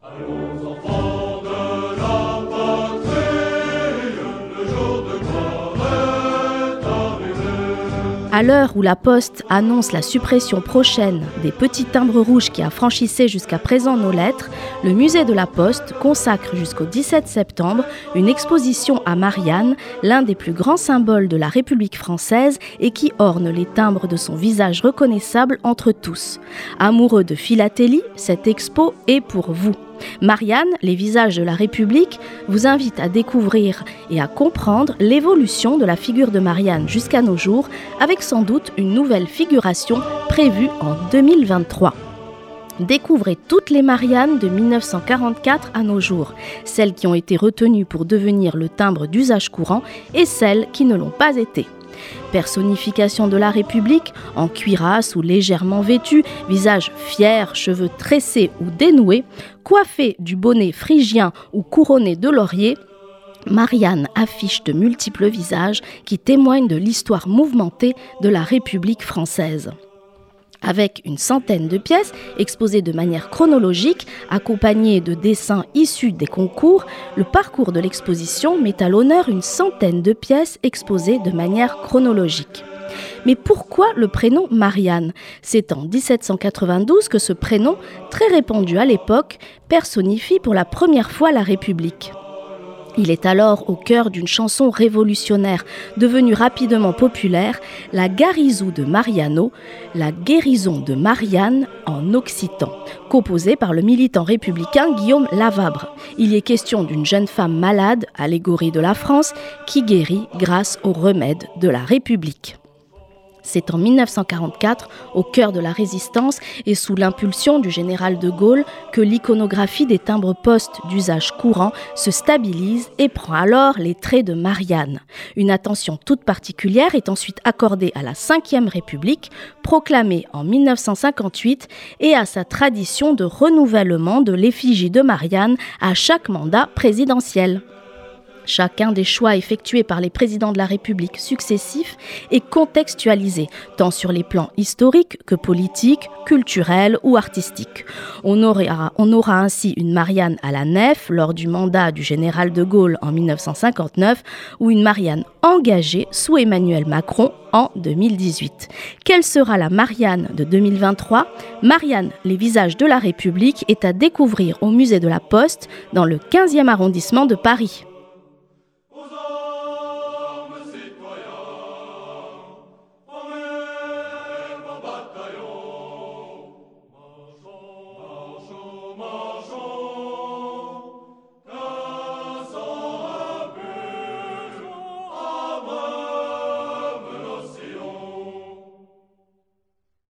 À l'heure où la Poste annonce la suppression prochaine des petits timbres rouges qui affranchissaient jusqu'à présent nos lettres, le musée de la Poste consacre jusqu'au 17 septembre une exposition à Marianne, l'un des plus grands symboles de la République française et qui orne les timbres de son visage reconnaissable entre tous. Amoureux de philatélie, cette expo est pour vous. Marianne, les visages de la République, vous invite à découvrir et à comprendre l'évolution de la figure de Marianne jusqu'à nos jours, avec sans doute une nouvelle figuration prévue en 2023. Découvrez toutes les Mariannes de 1944 à nos jours, celles qui ont été retenues pour devenir le timbre d'usage courant et celles qui ne l'ont pas été. Personnification de la République, en cuirasse ou légèrement vêtue, visage fier, cheveux tressés ou dénoués, coiffée du bonnet phrygien ou couronné de laurier, Marianne affiche de multiples visages qui témoignent de l'histoire mouvementée de la République française avec une centaine de pièces exposées de manière chronologique, accompagnées de dessins issus des concours, le parcours de l'exposition met à l'honneur une centaine de pièces exposées de manière chronologique. Mais pourquoi le prénom Marianne? C'est en 1792 que ce prénom, très répandu à l'époque, personnifie pour la première fois la République. Il est alors au cœur d'une chanson révolutionnaire devenue rapidement populaire, la Garizou de Mariano, la guérison de Marianne en occitan, composée par le militant républicain Guillaume Lavabre. Il est question d'une jeune femme malade, allégorie de la France, qui guérit grâce aux remèdes de la République. C'est en 1944, au cœur de la résistance et sous l'impulsion du général de Gaulle, que l'iconographie des timbres postes d'usage courant se stabilise et prend alors les traits de Marianne. Une attention toute particulière est ensuite accordée à la Ve République, proclamée en 1958, et à sa tradition de renouvellement de l'effigie de Marianne à chaque mandat présidentiel. Chacun des choix effectués par les présidents de la République successifs est contextualisé, tant sur les plans historiques que politiques, culturels ou artistiques. On aura, on aura ainsi une Marianne à la nef lors du mandat du général de Gaulle en 1959 ou une Marianne engagée sous Emmanuel Macron en 2018. Quelle sera la Marianne de 2023 Marianne, les visages de la République, est à découvrir au musée de la Poste dans le 15e arrondissement de Paris.